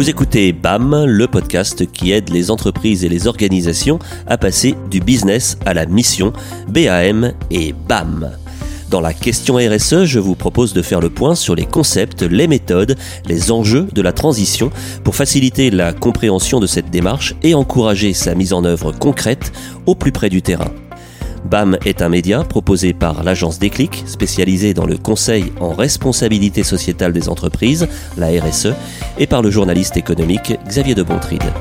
Vous écoutez BAM, le podcast qui aide les entreprises et les organisations à passer du business à la mission, BAM et BAM. Dans la question RSE, je vous propose de faire le point sur les concepts, les méthodes, les enjeux de la transition pour faciliter la compréhension de cette démarche et encourager sa mise en œuvre concrète au plus près du terrain. BAM est un média proposé par l'agence Déclic, spécialisée dans le conseil en responsabilité sociétale des entreprises, la RSE, et par le journaliste économique Xavier de Bontride.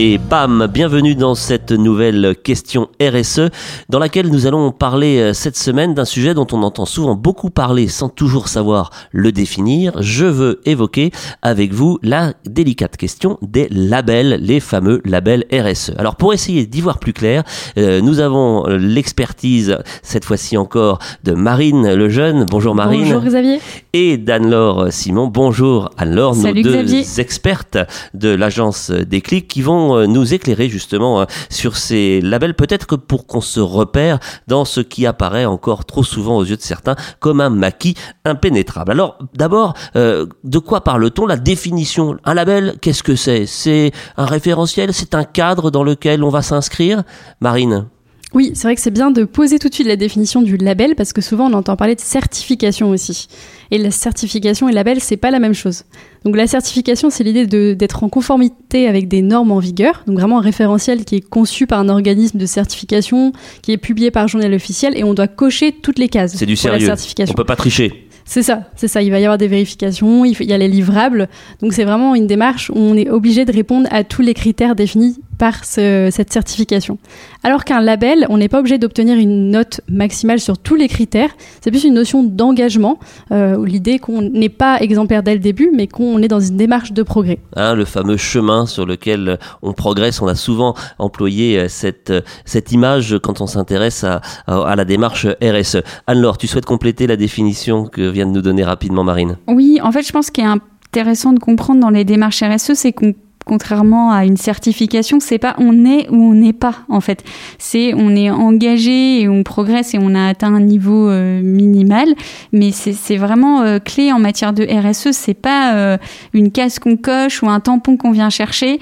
Et bam, bienvenue dans cette nouvelle question RSE dans laquelle nous allons parler euh, cette semaine d'un sujet dont on entend souvent beaucoup parler sans toujours savoir le définir. Je veux évoquer avec vous la délicate question des labels, les fameux labels RSE. Alors pour essayer d'y voir plus clair, euh, nous avons l'expertise cette fois-ci encore de Marine Lejeune. Bonjour Marine. Bonjour Xavier. Et d'Anne-Laure Simon. Bonjour Anne-Laure, nos deux expertes de l'agence Déclic qui vont euh, nous éclairer justement euh, sur ces labels, peut-être que pour qu'on se repère dans ce qui apparaît encore trop souvent aux yeux de certains comme un maquis impénétrable. Alors d'abord, euh, de quoi parle-t-on? La définition. Un label, qu'est-ce que c'est? C'est un référentiel? C'est un cadre dans lequel on va s'inscrire? Marine? Oui, c'est vrai que c'est bien de poser tout de suite la définition du label parce que souvent on entend parler de certification aussi. Et la certification et le label, c'est pas la même chose. Donc la certification, c'est l'idée d'être en conformité avec des normes en vigueur, donc vraiment un référentiel qui est conçu par un organisme de certification, qui est publié par journal officiel et on doit cocher toutes les cases. C'est du sérieux. La certification. On peut pas tricher. C'est ça, c'est ça. Il va y avoir des vérifications, il y a les livrables. Donc c'est vraiment une démarche où on est obligé de répondre à tous les critères définis par cette certification. Alors qu'un label, on n'est pas obligé d'obtenir une note maximale sur tous les critères. C'est plus une notion d'engagement, euh, l'idée qu'on n'est pas exemplaire dès le début, mais qu'on est dans une démarche de progrès. Hein, le fameux chemin sur lequel on progresse. On a souvent employé euh, cette, euh, cette image quand on s'intéresse à, à, la démarche RSE. Anne-Laure, tu souhaites compléter la définition que vient de nous donner rapidement Marine? Oui, en fait, je pense qu'il est intéressant de comprendre dans les démarches RSE, c'est qu'on contrairement à une certification, c'est pas on est ou on n'est pas en fait. C'est on est engagé et on progresse et on a atteint un niveau euh, minimal, mais c'est vraiment euh, clé en matière de RSE. C'est pas euh, une case qu'on coche ou un tampon qu'on vient chercher.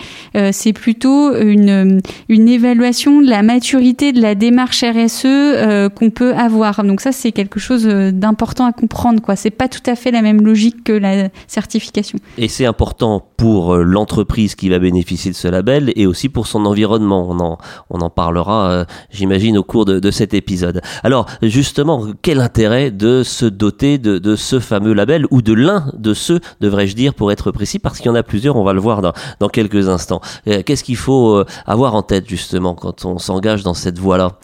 c'est plutôt une une évaluation de la maturité de la démarche RSE qu'on peut avoir. Donc ça c'est quelque chose d'important à comprendre quoi. C'est pas tout à fait la même logique que la certification. Et c'est important pour l'entreprise qui va bénéficier de ce label et aussi pour son environnement. On en, on en parlera, euh, j'imagine, au cours de, de, cet épisode. Alors, justement, quel intérêt de se doter de, de ce fameux label ou de l'un de ceux, devrais-je dire, pour être précis, parce qu'il y en a plusieurs, on va le voir dans, dans quelques instants. Euh, qu'est-ce qu'il faut euh, avoir en tête, justement, quand on s'engage dans cette voie-là?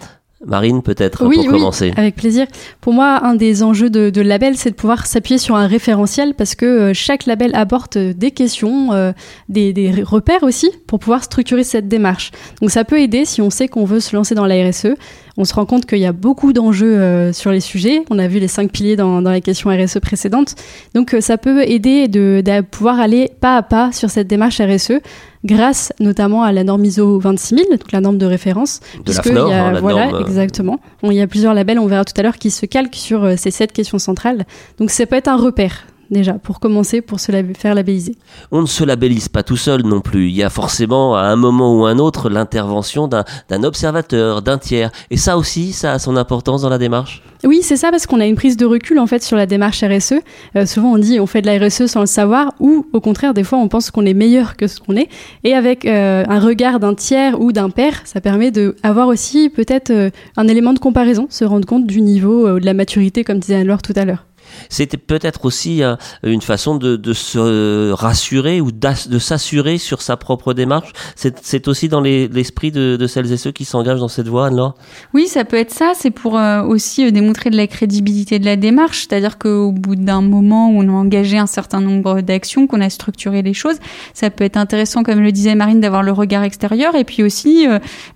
Marine, peut-être, oui, pour oui, commencer. Avec plaisir. Pour moi, un des enjeux de, de label, c'est de pouvoir s'appuyer sur un référentiel parce que euh, chaque label apporte des questions, euh, des, des, repères aussi pour pouvoir structurer cette démarche. Donc ça peut aider si on sait qu'on veut se lancer dans la RSE. On se rend compte qu'il y a beaucoup d'enjeux euh, sur les sujets. On a vu les cinq piliers dans, dans la question RSE précédente. Donc ça peut aider de, de pouvoir aller pas à pas sur cette démarche RSE grâce notamment à la norme ISO 26000, donc la norme de référence. De la FNOR, y a, hein, la voilà, norme... exactement. Il y a plusieurs labels, on verra tout à l'heure, qui se calquent sur euh, ces sept questions centrales. Donc ça peut être un repère déjà, pour commencer, pour se faire labelliser On ne se labellise pas tout seul non plus. Il y a forcément, à un moment ou un autre, l'intervention d'un observateur, d'un tiers. Et ça aussi, ça a son importance dans la démarche? Oui, c'est ça, parce qu'on a une prise de recul, en fait, sur la démarche RSE. Euh, souvent, on dit on fait de la RSE sans le savoir, ou au contraire, des fois, on pense qu'on est meilleur que ce qu'on est. Et avec euh, un regard d'un tiers ou d'un père, ça permet d'avoir aussi peut-être euh, un élément de comparaison, se rendre compte du niveau, de la maturité, comme disait Anne-Laure tout à l'heure. C'était peut-être aussi euh, une façon de, se rassurer ou de s'assurer sur sa propre démarche. C'est aussi dans l'esprit de, celles et ceux qui s'engagent dans cette voie, Anne-Laure? Oui, ça peut être ça. C'est pour euh, aussi euh, démontrer de la crédibilité de la démarche. C'est-à-dire qu'au bout d'un moment où on a engagé un certain nombre d'actions, qu'on a structuré les choses, ça peut être intéressant, comme le disait Marine, d'avoir le regard extérieur et puis aussi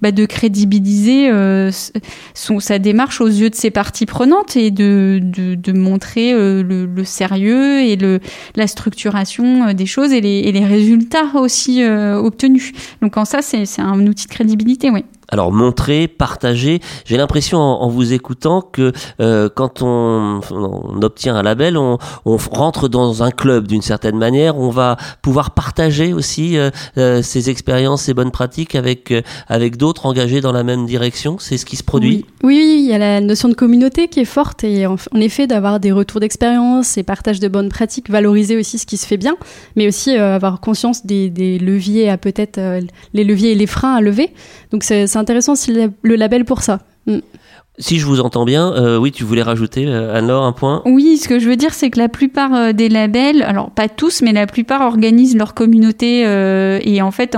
bah, de crédibiliser sa démarche aux yeux de ses parties prenantes et de montrer euh, le, sérieux et le, la structuration euh, des choses et les, et les résultats aussi euh, obtenus. Donc en ça, c'est un outil de crédibilité, oui. Alors montrer, partager. J'ai l'impression en, vous écoutant que euh, quand on, obtient un label, on, rentre dans un club d'une certaine manière. On va pouvoir partager aussi euh, euh, ses expériences, ses bonnes pratiques avec avec d'autres engagés dans la même direction. C'est ce qui se produit. Oui. oui, il y a la notion de communauté qui est forte et en, effet d'avoir des retours d'expérience et partage de bonnes pratiques, valoriser aussi ce qui se fait bien, mais aussi avoir conscience des, des leviers à peut-être les leviers et les freins à lever. Donc c'est intéressant si le label pour ça. Mm. Si je vous entends bien, euh, oui, tu voulais rajouter, euh, Anne-Laure, un point? Oui, ce que je veux dire, c'est que la plupart euh, des labels, alors pas tous, mais la plupart organisent leur communauté. et en fait,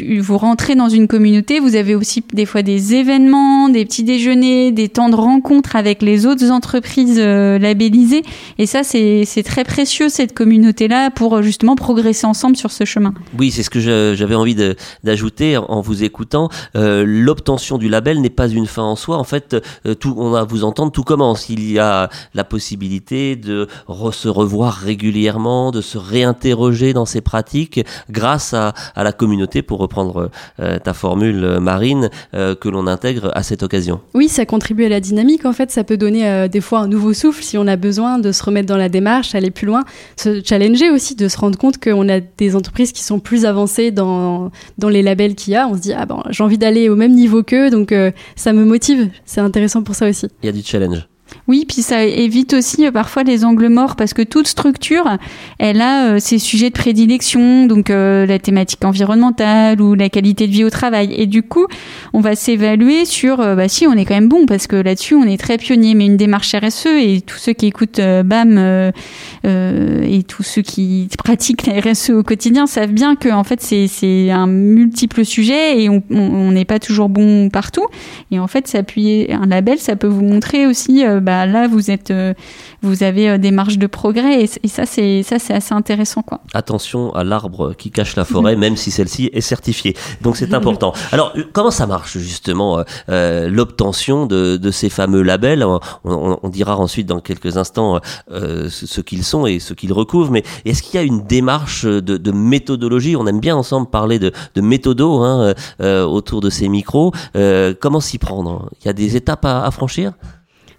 vous rentrez dans une communauté, vous avez aussi des fois des événements, des petits déjeuners, des temps de rencontre avec les autres entreprises labellisées. Et ça, c'est très précieux, cette communauté-là, pour justement progresser ensemble sur ce chemin. Oui, c'est ce que j'avais envie d'ajouter en vous écoutant. L'obtention du label n'est pas une fin en soi. En fait, euh, on va vous entendre, tout commence. Il y a la possibilité de se revoir régulièrement, de se réinterroger dans ses pratiques grâce à, la communauté, pour reprendre euh, ta formule euh, marine, que l'on intègre à cette occasion. Oui, ça contribue à la dynamique. En fait, ça peut donner des fois un nouveau souffle si on a besoin de se remettre dans la démarche, aller plus loin, se challenger aussi, de se rendre compte qu'on a des entreprises qui sont plus avancées dans, dans les labels qu'il y a. On se dit, ah ben, j'ai envie d'aller au même niveau qu'eux, donc ça me motive c'est intéressant pour ça aussi. Il y a du challenge. Oui, puis ça évite aussi euh, parfois les angles morts parce que toute structure, elle a euh, ses sujets de prédilection, donc euh, la thématique environnementale ou la qualité de vie au travail. Et du coup, on va s'évaluer sur, bah si, on est quand même bon parce que là-dessus, on est très pionnier. Mais une démarche RSE et tous ceux qui écoutent BAM et tous ceux qui pratiquent la RSE au quotidien savent bien que en fait c'est un multiple sujet et on n'est pas toujours bon partout. Et en fait, s'appuyer un label, ça peut vous montrer aussi bah là vous êtes, euh, vous avez euh, des marges de progrès et, ça c'est ça c'est assez intéressant quoi. Attention à l'arbre qui cache la forêt, même si celle-ci est certifiée. Donc c'est important. Alors comment ça marche justement euh, l'obtention de, de, ces fameux labels? On, dira ensuite dans quelques instants ce qu'ils sont et ce qu'ils recouvrent. Mais est-ce qu'il y a une démarche de, de, méthodologie? On aime bien ensemble parler de, de méthodo hein, autour de ces micros. comment s'y prendre? Il y a des étapes à, à franchir?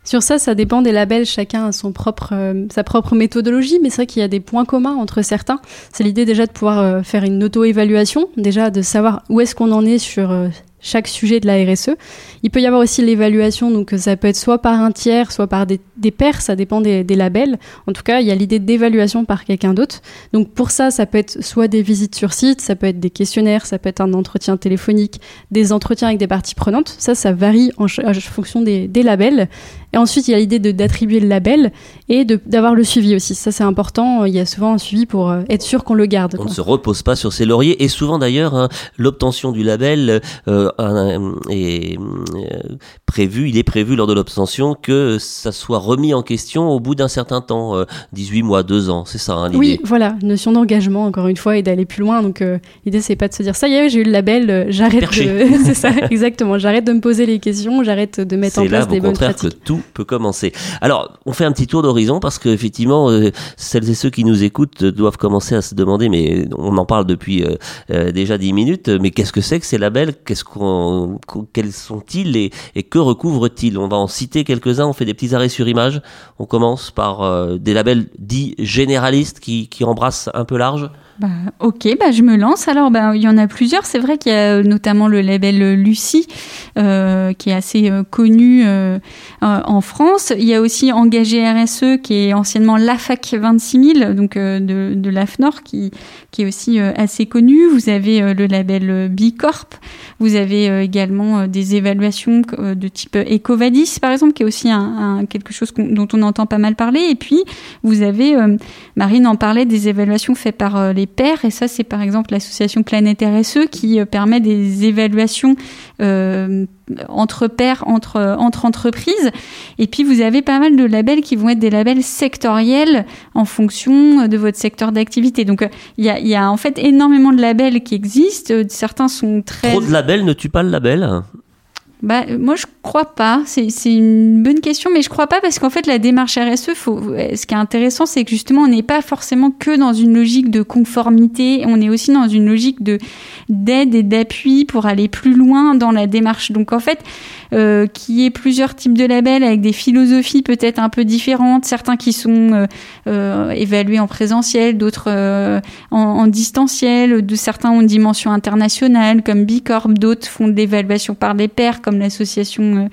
Sur ça, ça dépend des labels. Chacun a euh, sa propre méthodologie, mais c'est vrai qu'il y a des points communs entre certains. C'est l'idée déjà de pouvoir euh, faire une auto-évaluation, déjà de savoir où est-ce qu'on en est sur euh, chaque sujet de la RSE. Il peut y avoir aussi l'évaluation, donc ça peut être soit par un tiers, soit par des, pairs, ça dépend des, labels. En tout cas, il y a l'idée d'évaluation par quelqu'un d'autre. Donc pour ça, ça peut être soit des visites sur site, ça peut être des questionnaires, ça peut être un entretien téléphonique, des entretiens avec des parties prenantes. Ça, ça varie en, fonction des labels. Et ensuite, il y a l'idée d'attribuer le label et d'avoir le suivi aussi. Ça, c'est important. Il y a souvent un suivi pour euh, être sûr qu'on le garde. On ne se repose pas sur ses lauriers. Et souvent, d'ailleurs, hein, l'obtention du label euh, est euh, prévu, il est prévu lors de l'obtention que ça soit remis en question au bout d'un certain temps, 18 mois, 2 ans. C'est ça hein, l'idée. Oui, voilà. Notion d'engagement, encore une fois, et d'aller plus loin. Donc, l'idée, c'est pas de se dire ça y est, j'ai eu le label, j'arrête de. c'est ça, exactement. J'arrête de me poser les questions, j'arrête de mettre en place des bonnes pratiques. Que tout peut commencer. Alors, on fait un petit tour d'horizon parce que effectivement, euh, celles et ceux qui nous écoutent doivent commencer à se demander, mais on en parle depuis euh, euh, déjà dix minutes, mais qu'est-ce que c'est que ces labels? Qu'est-ce qu'on, quels sont-ils et, et, que recouvrent-ils On va en citer quelques-uns. On fait des petits arrêts sur image. On commence par des labels dits généralistes qui, qui embrassent un peu large. Bah, ok, bah, je me lance. Alors, bah, il y en a plusieurs. C'est vrai qu'il y a notamment le label Lucie, euh, qui est assez euh, connu euh, en France. Il y a aussi Engagé RSE, qui est anciennement l'AFAC 26000, donc de, de l'AFNOR, qui, est aussi assez connu. Vous avez le label Bicorp. Vous avez également des évaluations de type Ecovadis, par exemple, qui est aussi un quelque chose dont on entend pas mal parler. Et puis, vous avez, Marine en parlait, des évaluations faites par les pairs. Et ça, c'est par exemple l'association Planète RSE qui euh, permet des évaluations euh, entre pairs, entre, entre entreprises. Et puis, vous avez pas mal de labels qui vont être des labels sectoriels en fonction de votre secteur d'activité. Donc, il y a, y a en fait énormément de labels qui existent. Certains sont très... Trop de labels ne tue pas le label bah, moi, je crois pas. C'est une bonne question, mais je crois pas parce qu'en fait, la démarche RSE, faut, ce qui est intéressant, c'est que justement, on n'est pas forcément que dans une logique de conformité, on est aussi dans une logique de d'aide et d'appui pour aller plus loin dans la démarche. Donc, en fait, euh, qui est plusieurs types de labels avec des philosophies peut-être un peu différentes, certains qui sont euh, euh, évalués en présentiel, d'autres en, distanciel, certains ont une dimension internationale comme Bicorp, d'autres font de l'évaluation par des pairs comme l'association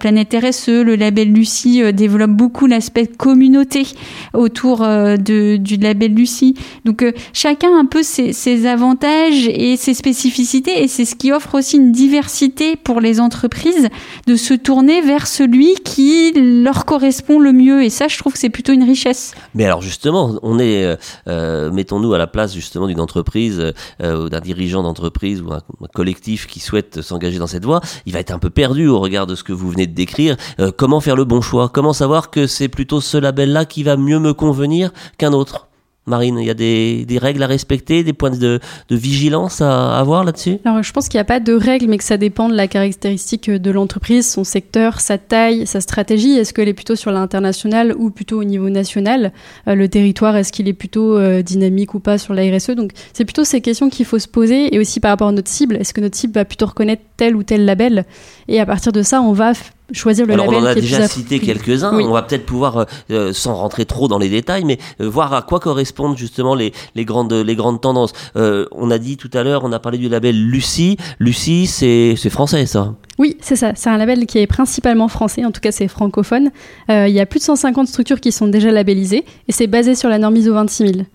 Planète RSE, le label Lucie développe beaucoup l'aspect communauté autour du label Lucie. Donc chacun a un peu ses, avantages et ses spécificités et c'est ce qui offre aussi une diversité pour les entreprises de se tourner vers celui qui leur correspond le mieux. Et ça, je trouve que c'est plutôt une richesse. Mais alors justement, on est, euh, euh, mettons-nous à la place justement d'une entreprise euh, d'un dirigeant d'entreprise ou un, collectif qui souhaite s'engager dans cette voie, il va un peu perdu au regard de ce que vous venez de décrire. comment faire le bon choix? Comment savoir que c'est plutôt ce label-là qui va mieux me convenir qu'un autre? Marine, il y a des, règles à respecter, des points de, vigilance à avoir là-dessus? Alors, je pense qu'il n'y a pas de règles, mais que ça dépend de la caractéristique de l'entreprise, son secteur, sa taille, sa stratégie. Est-ce qu'elle est plutôt sur l'international ou plutôt au niveau national? Euh, Le territoire, est-ce qu'il est plutôt euh, dynamique ou pas sur la RSE Donc, c'est plutôt ces questions qu'il faut se poser et aussi par rapport à notre cible. Est-ce que notre cible va plutôt reconnaître tel ou tel label? Et à partir de ça, on va choisir le Alors label. On en a déjà cité quelques-uns. On va peut-être pouvoir, euh, euh, sans rentrer trop dans les détails, mais euh, voir à quoi correspondent justement les, les grandes les grandes tendances. on a dit tout à l'heure, on a parlé du label Lucie. Lucie, c'est français ça. Oui, c'est ça. C'est un label qui est principalement français, en tout cas c'est francophone. il y a plus de 150 structures qui sont déjà labellisées et c'est basé sur la norme ISO 26000.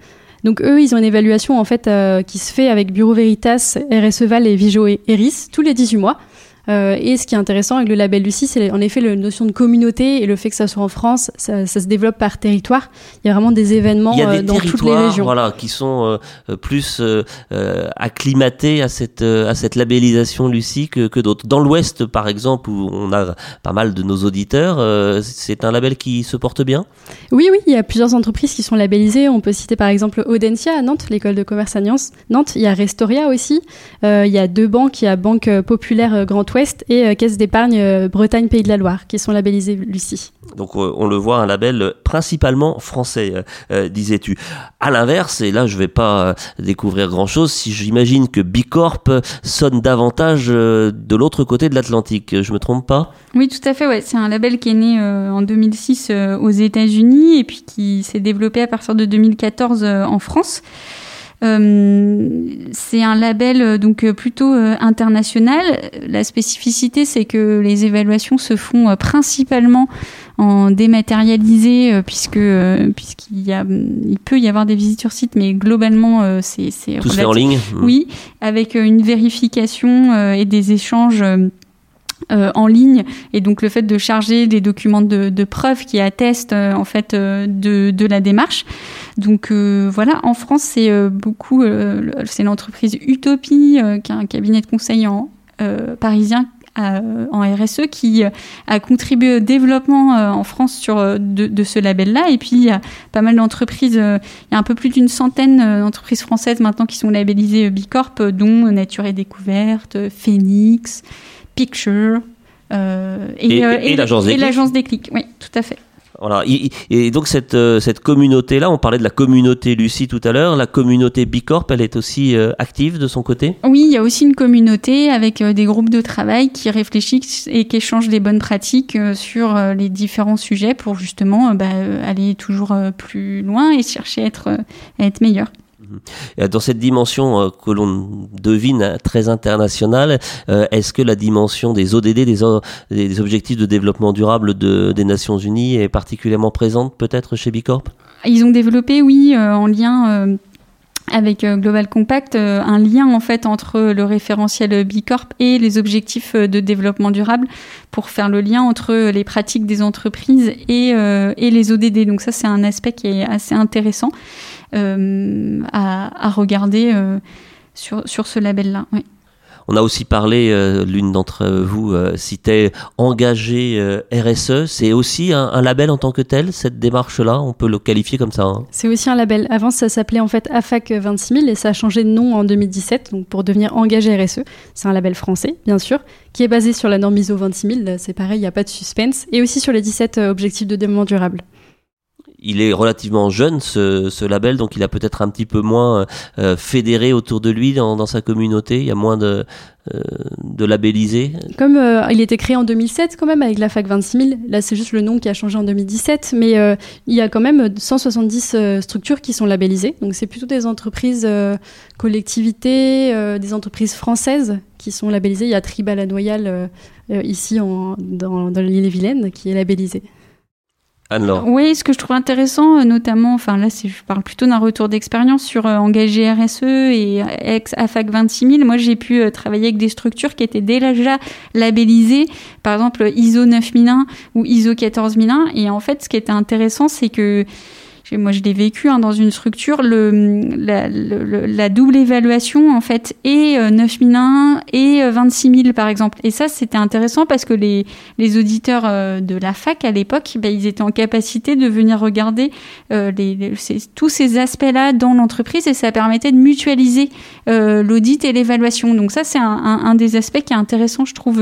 Donc eux, ils ont une évaluation en fait qui se fait avec Bureau Veritas, RSEval et Vigio et Eris tous les 18 mois. Euh, et ce qui est intéressant avec le label Lucie, c'est en effet la notion de communauté et le fait que ça soit en France, ça, se développe par territoire. Il y a vraiment des événements euh, dans toutes les régions. Voilà, qui sont euh, plus acclimatés à cette, à cette labellisation Lucie que, que d'autres. Dans l'Ouest, par exemple, où on a pas mal de nos auditeurs, c'est un label qui se porte bien? Oui, oui, il y a plusieurs entreprises qui sont labellisées. On peut citer par exemple Audencia à Nantes, l'école de commerce à Nantes. Il y a Restoria aussi. il y a deux banques. Il y a Banque Populaire Grand Ouest et euh, Caisse d'épargne euh, Bretagne Pays de la Loire qui sont labellisés Lucie. Donc euh, on le voit un label principalement français, disais-tu. À l'inverse, et là je vais pas découvrir grand-chose, si j'imagine que Bicorp sonne davantage de l'autre côté de l'Atlantique, je me trompe pas? Oui, tout à fait. Ouais, c'est un label qui est né en 2006 aux États-Unis et puis qui s'est développé à partir de 2014 en France. Euh, c'est un label euh, donc euh, plutôt international. La spécificité, c'est que les évaluations se font principalement en dématérialisé puisque puisqu'il y a il peut y avoir des visites sur site mais globalement c'est c'est tout en ligne oui avec une vérification et des échanges euh, en ligne et donc le fait de charger des documents de, preuve qui attestent euh, en fait euh, de, de, la démarche. Donc voilà, en France c'est beaucoup, c'est l'entreprise Utopie qui est un cabinet de conseil en parisien en RSE qui a contribué au développement en France sur de, de ce label-là. Et puis il y a pas mal d'entreprises, il y a un peu plus d'une centaine d'entreprises françaises maintenant qui sont labellisées Bicorp, dont Nature et Découverte, Phoenix. Picture euh, et, euh, et, l'agence des clics. Oui, tout à fait. Voilà. Et, donc cette, euh, cette communauté-là, on parlait de la communauté Lucie tout à l'heure, la communauté Bicorp, elle est aussi active de son côté? Oui, il y a aussi une communauté avec des groupes de travail qui réfléchissent et qui échangent des bonnes pratiques sur les différents sujets pour justement bah, aller toujours plus loin et chercher à être, à être meilleur. Dans cette dimension euh, que l'on devine très internationale, euh, est-ce que la dimension des ODD, des, objectifs de développement durable des Nations Unies, est particulièrement présente peut-être chez Bicorp? Ils ont développé, oui, euh, en lien avec Global Compact un lien en fait entre le référentiel Bicorp et les objectifs de développement durable pour faire le lien entre les pratiques des entreprises et, et les ODD. Donc ça c'est un aspect qui est assez intéressant. Euh, à, regarder euh, sur, sur ce label-là. Oui. On a aussi parlé, euh, l'une d'entre vous euh, citait engagé euh, RSE. C'est aussi un, label en tant que tel, cette démarche-là? On peut le qualifier comme ça hein C'est aussi un label. Avant, ça s'appelait en fait AFAC 26000 et ça a changé de nom en 2017 donc pour devenir engagé RSE. C'est un label français, bien sûr, qui est basé sur la norme ISO 26000. C'est pareil, il n'y a pas de suspense. Et aussi sur les 17 objectifs de développement durable il est relativement jeune ce, ce, label, donc il a peut-être un petit peu moins euh, fédéré autour de lui dans, dans, sa communauté. Il y a moins de, euh, de labellisés. Comme euh, il était créé en 2007 quand même avec la fac 26000, là c'est juste le nom qui a changé en 2017, mais euh, il y a quand même 170 structures qui sont labellisées. Donc c'est plutôt des entreprises collectivités, des entreprises françaises qui sont labellisées. Il y a Tribal à Noyal ici en, dans, dans l'île-et-Vilaine qui est labellisée. Oui, ce que je trouve intéressant, euh, notamment, enfin là, je parle plutôt d'un retour d'expérience sur euh, RSE et ex AFAC 26000. Moi, j'ai pu euh, travailler avec des structures qui étaient déjà labellisées, par exemple ISO 9001 ou ISO 14001. Et en fait, ce qui était intéressant, c'est que moi je l'ai vécu hein, dans une structure, le, la, double évaluation en fait et 9001 euh, et 26000 euh, par exemple. Et ça c'était intéressant parce que les, les auditeurs euh, de la fac à l'époque, bah, ils étaient en capacité de venir regarder les, tous ces aspects-là dans l'entreprise et ça permettait de mutualiser l'audit et l'évaluation. Donc ça c'est un, un, des aspects qui est intéressant je trouve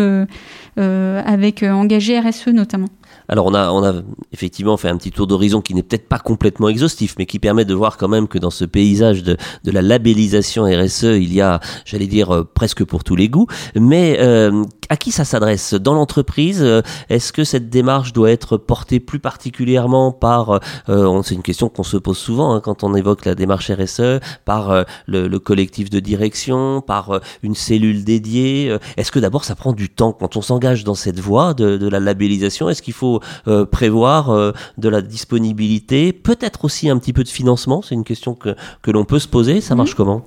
avec Engagé RSE notamment. Alors on a, on a effectivement fait un petit tour d'horizon qui n'est peut-être pas complètement exhaustif, mais qui permet de voir quand même que dans ce paysage de, la labellisation RSE, il y a, j'allais dire, euh, presque pour tous les goûts. Mais euh, à qui ça s'adresse? Dans l'entreprise, euh, est-ce que cette démarche doit être portée plus particulièrement par, c'est une question qu'on se pose souvent hein, quand on évoque la démarche RSE, par le, le, collectif de direction, par une cellule dédiée Est-ce que d'abord ça prend du temps quand on s'engage dans cette voie de, de la labellisation? Est-ce qu'il faut euh, prévoir euh, de la disponibilité, peut-être aussi un petit peu de financement. C'est une question que, que l'on peut se poser. Ça marche comment?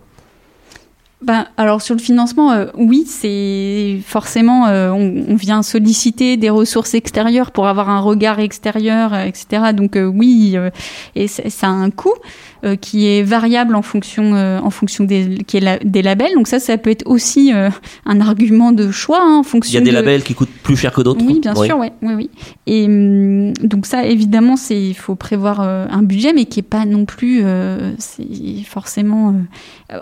Ben, alors sur le financement, euh, oui, c'est forcément on, vient solliciter des ressources extérieures pour avoir un regard extérieur, etc. Donc oui, et ça a un coût. Euh, qui est variable en fonction, euh, en fonction des, qui est des labels. Donc ça, ça peut être aussi euh, un argument de choix hein, en fonction. Il y a des labels qui coûtent plus cher que d'autres. Oui, bien sûr, ouais, oui, oui. Et hum, donc ça, évidemment, c'est il faut prévoir un budget, mais qui est pas non plus, c'est forcément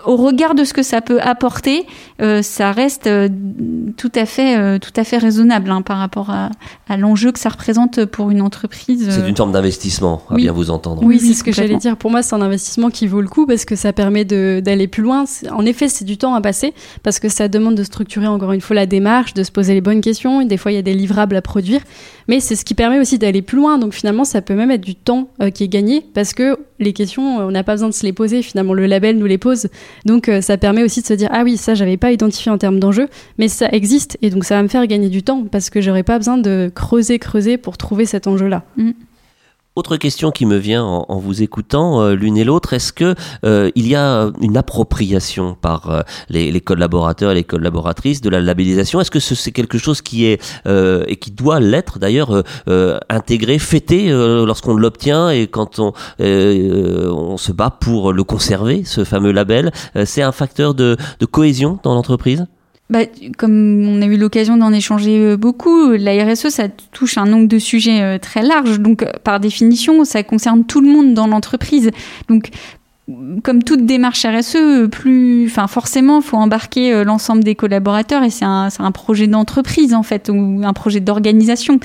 au regard de ce que ça peut apporter, ça reste tout à fait, tout à fait raisonnable hein, par rapport à, à l'enjeu que ça représente pour une entreprise. C'est une forme d'investissement, à bien vous entendre. Oui, c'est ce que j'allais dire. Pour moi, c'est un investissement qui vaut le coup parce que ça permet d'aller plus loin. En effet, c'est du temps à passer parce que ça demande de structurer encore une fois la démarche, de se poser les bonnes questions. Des fois, il y a des livrables à produire. Mais c'est ce qui permet aussi d'aller plus loin. Donc finalement, ça peut même être du temps euh, qui est gagné parce que les questions, euh, on n'a pas besoin de se les poser. Finalement, le label nous les pose. Donc euh, ça permet aussi de se dire ah oui, ça j'avais pas identifié en termes d'enjeu, mais ça existe et donc ça va me faire gagner du temps parce que j'aurais pas besoin de creuser, creuser pour trouver cet enjeu-là. Mm. Autre question qui me vient en, vous écoutant euh, l'une et l'autre, est-ce que euh, il y a une appropriation par euh, les, collaborateurs et les collaboratrices de la labellisation? Est-ce que c'est quelque chose qui est et qui doit l'être d'ailleurs intégré, fêté lorsqu'on l'obtient et quand on on se bat pour le conserver, ce fameux label? C'est un facteur de cohésion dans l'entreprise? Bah, comme on a eu l'occasion d'en échanger euh, beaucoup, la RSE, ça touche un nombre de sujets euh, très large. Donc, euh, par définition, ça concerne tout le monde dans l'entreprise. Donc, comme toute démarche RSE, plus, enfin forcément, faut embarquer euh, l'ensemble des collaborateurs et c'est un, projet d'entreprise en fait ou un projet d'organisation.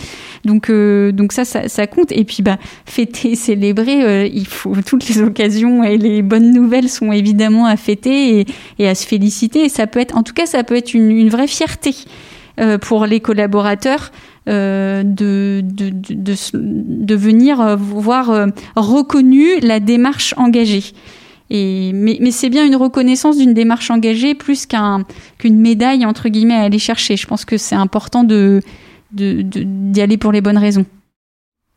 Donc, euh, donc ça, ça, compte. Et puis, bah, fêter, célébrer, euh, il faut toutes les occasions et les bonnes nouvelles sont évidemment à fêter et, à se féliciter. Et ça peut être, en tout cas, ça peut être une, une vraie fierté pour les collaborateurs. Euh, de, de, de, de, venir voir reconnu la démarche engagée. Et, mais, mais c'est bien une reconnaissance d'une démarche engagée plus qu'un, qu'une médaille entre guillemets à aller chercher. Je pense que c'est important de, d'y aller pour les bonnes raisons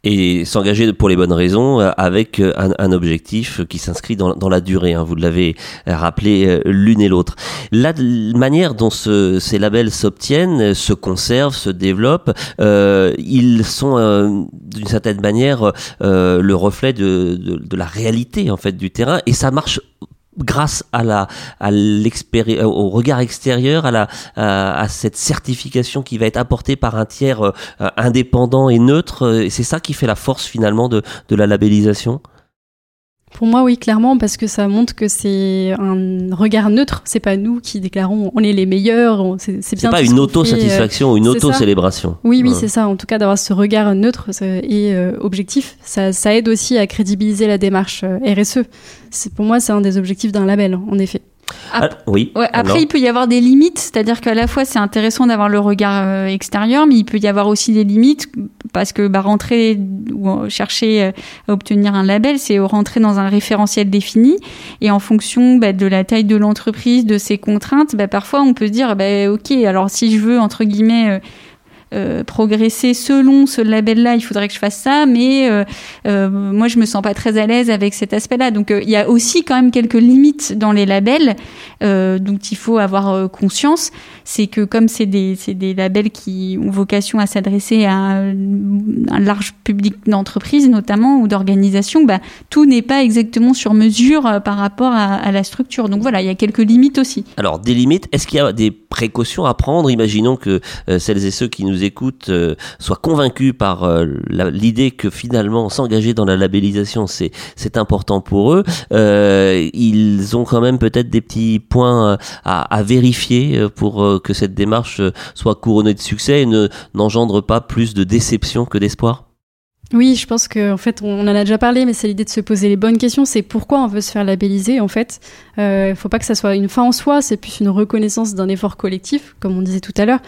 et s'engager pour les bonnes raisons euh, avec euh, un, objectif qui s'inscrit dans, la durée. Hein, vous l'avez rappelé euh, l'une et l'autre. La manière dont ce, ces labels s'obtiennent, se conservent, se développent, ils sont d'une certaine manière le reflet de, de, de, la réalité en fait du terrain et ça marche grâce à la à au regard extérieur à la à, cette certification qui va être apportée par un tiers euh, indépendant et neutre c'est ça qui fait la force finalement de de la labellisation? Pour moi, oui, clairement, parce que ça montre que c'est un regard neutre. C'est pas nous qui déclarons on est les meilleurs. C'est bien. pas une auto-satisfaction ou une auto-célébration. Oui, oui, c'est ça. En tout cas, d'avoir ce regard neutre et euh, objectif, ça, ça, aide aussi à crédibiliser la démarche euh, RSE. Pour moi, c'est un des objectifs d'un label, en effet. Ah, oui. après, il peut y avoir des limites, c'est-à-dire qu'à la fois c'est intéressant d'avoir le regard euh, extérieur, mais il peut y avoir aussi des limites parce que bah, rentrer ou chercher euh, à obtenir un label, c'est rentrer dans un référentiel défini. Et en fonction bah, de la taille de l'entreprise, de ses contraintes, bah, parfois on peut se dire, bah, ok, alors si je veux entre guillemets euh, progresser selon ce label-là, il faudrait que je fasse ça, mais euh, euh, moi je me sens pas très à l'aise avec cet aspect-là. Donc il y a aussi quand même quelques limites dans les labels dont il faut avoir conscience. C'est que comme c'est des, des labels qui ont vocation à s'adresser à un, large public d'entreprises notamment ou d'organisations, bah, tout n'est pas exactement sur mesure par rapport à, à la structure. Donc voilà, il y a quelques limites aussi. Alors des limites, est-ce qu'il y a des précautions à prendre? Imaginons que celles et ceux qui nous écoutent euh, soient convaincus par euh, l'idée que finalement s'engager dans la labellisation c'est important pour eux. Euh, ils ont quand même peut-être des petits points à, à vérifier pour que cette démarche soit couronnée de succès et ne n'engendre pas plus de déception que d'espoir. Oui, je pense qu'en en fait, on en a déjà parlé, mais c'est l'idée de se poser les bonnes questions. C'est pourquoi on veut se faire labelliser, en fait. Il euh, faut pas que ça soit une fin en soi, c'est plus une reconnaissance d'un effort collectif, comme on disait tout à l'heure.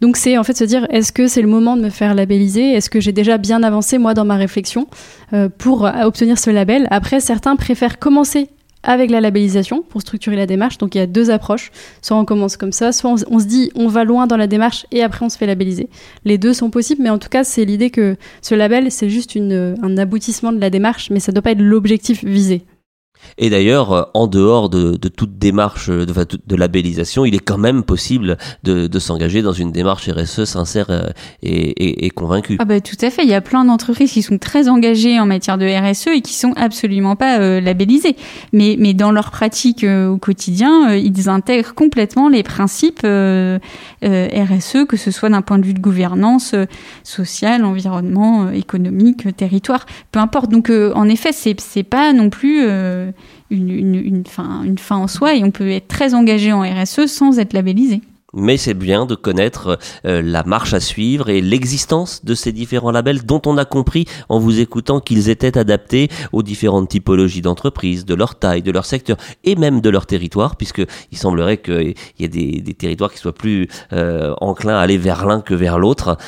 Donc c'est en fait se dire, est-ce que c'est le moment de me faire labelliser? Est-ce que j'ai déjà bien avancé, moi, dans ma réflexion euh, pour obtenir ce label? Après, certains préfèrent commencer avec la labellisation pour structurer la démarche. Donc il y a deux approches. Soit on commence comme ça, soit on, se dit on va loin dans la démarche et après on se fait labelliser. Les deux sont possibles, mais en tout cas c'est l'idée que ce label c'est juste un aboutissement de la démarche, mais ça ne doit pas être l'objectif visé. Et d'ailleurs, euh, en dehors de, toute démarche de, de, labellisation, il est quand même possible de, s'engager dans une démarche RSE sincère euh, et, convaincue. Ah bah tout à fait. Il y a plein d'entreprises qui sont très engagées en matière de RSE et qui sont absolument pas euh, labellisées. Mais, mais dans leur pratique au quotidien, ils intègrent complètement les principes RSE, que ce soit d'un point de vue de gouvernance sociale, environnement, économique, territoire, peu importe. Donc en effet, c'est pas non plus une, fin, une fin en soi et on peut être très engagé en RSE sans être labellisé. Mais c'est bien de connaître euh, la marche à suivre et l'existence de ces différents labels dont on a compris en vous écoutant qu'ils étaient adaptés aux différentes typologies d'entreprises, de leur taille, de leur secteur et même de leur territoire, puisqu'il semblerait qu'il y ait des, territoires qui soient plus euh, enclins à aller vers l'un que vers l'autre.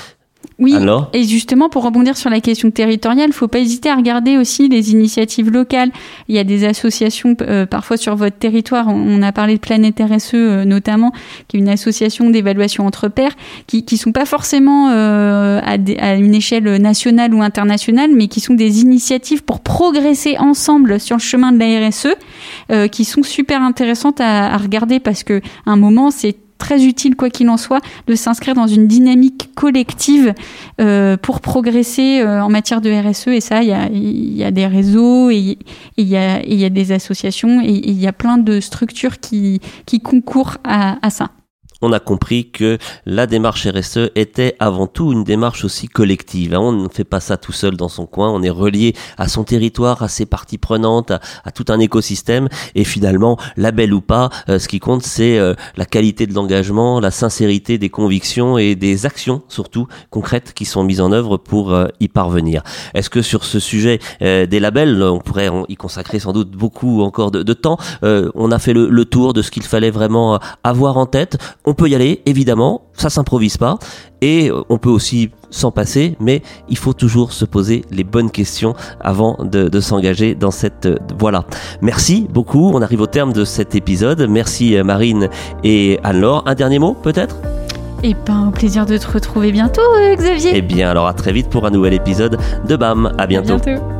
Oui, et justement pour rebondir sur la question territoriale, il faut pas hésiter à regarder aussi les initiatives locales. Il y a des associations euh, parfois sur votre territoire. On, a parlé de Planète RSE euh, notamment, qui est une association d'évaluation entre pairs, qui qui sont pas forcément euh, à, à, une échelle nationale ou internationale, mais qui sont des initiatives pour progresser ensemble sur le chemin de la RSE, qui sont super intéressantes à, à regarder parce que à un moment c'est très utile, quoi qu'il en soit, de s'inscrire dans une dynamique collective euh, pour progresser euh, en matière de RSE. Et ça, il y a, y a, des réseaux et il y a, des associations et il y a plein de structures qui, concourent à ça on a compris que la démarche RSE était avant tout une démarche aussi collective. Hein. On ne fait pas ça tout seul dans son coin, on est relié à son territoire, à ses parties prenantes, à, tout un écosystème. Et finalement, label ou pas, euh, ce qui compte, c'est euh, la qualité de l'engagement, la sincérité des convictions et des actions, surtout concrètes, qui sont mises en œuvre pour euh, y parvenir. Est-ce que sur ce sujet des labels, on pourrait y consacrer sans doute beaucoup encore de, temps On a fait le, tour de ce qu'il fallait vraiment avoir en tête peut y aller, évidemment, ça s'improvise pas, et on peut aussi s'en passer, mais il faut toujours se poser les bonnes questions avant de, s'engager dans cette voie-là. Merci beaucoup, on arrive au terme de cet épisode. Merci euh, Marine et Anne-Laure. Un dernier mot peut-être? Et ben, au plaisir de te retrouver bientôt, euh, Xavier. Eh bien, alors à très vite pour un nouvel épisode de BAM. À bientôt. À bientôt.